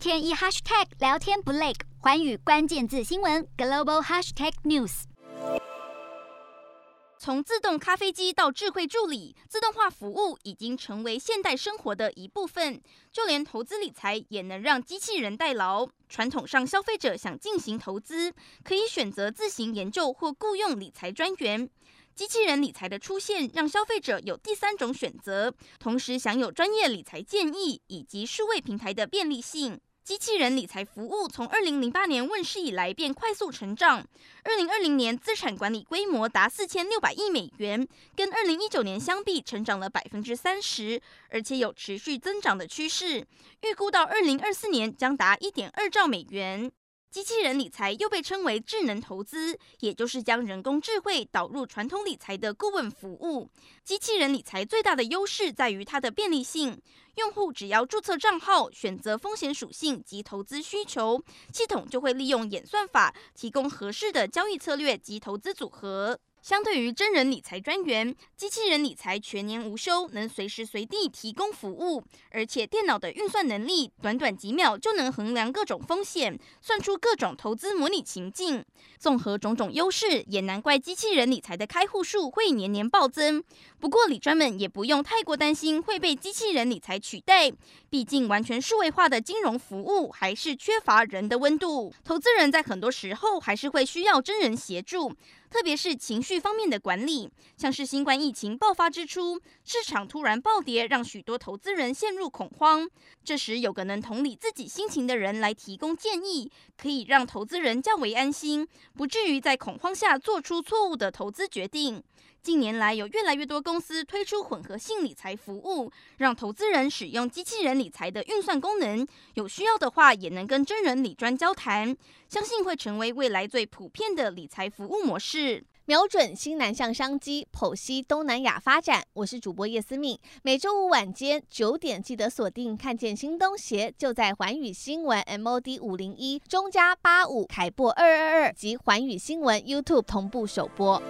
天一 hashtag 聊天不累，寰宇关键字新闻 global hashtag news。从自动咖啡机到智慧助理，自动化服务已经成为现代生活的一部分。就连投资理财也能让机器人代劳。传统上，消费者想进行投资，可以选择自行研究或雇佣理财专员。机器人理财的出现，让消费者有第三种选择，同时享有专业理财建议以及数位平台的便利性。机器人理财服务从二零零八年问世以来便快速成长，二零二零年资产管理规模达四千六百亿美元，跟二零一九年相比成长了百分之三十，而且有持续增长的趋势，预估到二零二四年将达一点二兆美元。机器人理财又被称为智能投资，也就是将人工智慧导入传统理财的顾问服务。机器人理财最大的优势在于它的便利性，用户只要注册账号、选择风险属性及投资需求，系统就会利用演算法提供合适的交易策略及投资组合。相对于真人理财专员，机器人理财全年无休，能随时随地提供服务，而且电脑的运算能力，短短几秒就能衡量各种风险，算出各种投资模拟情境。综合种种优势，也难怪机器人理财的开户数会年年暴增。不过，理专们也不用太过担心会被机器人理财取代，毕竟完全数位化的金融服务还是缺乏人的温度。投资人在很多时候还是会需要真人协助。特别是情绪方面的管理，像是新冠疫情爆发之初，市场突然暴跌，让许多投资人陷入恐慌。这时有个能同理自己心情的人来提供建议，可以让投资人较为安心，不至于在恐慌下做出错误的投资决定。近年来，有越来越多公司推出混合性理财服务，让投资人使用机器人理财的运算功能，有需要的话也能跟真人理专交谈，相信会成为未来最普遍的理财服务模式。瞄准新南向商机，剖析东南亚发展。我是主播叶思敏，每周五晚间九点记得锁定，看见新东协就在环宇新闻 MOD 五零一中加八五凯播二二二及环宇新闻 YouTube 同步首播。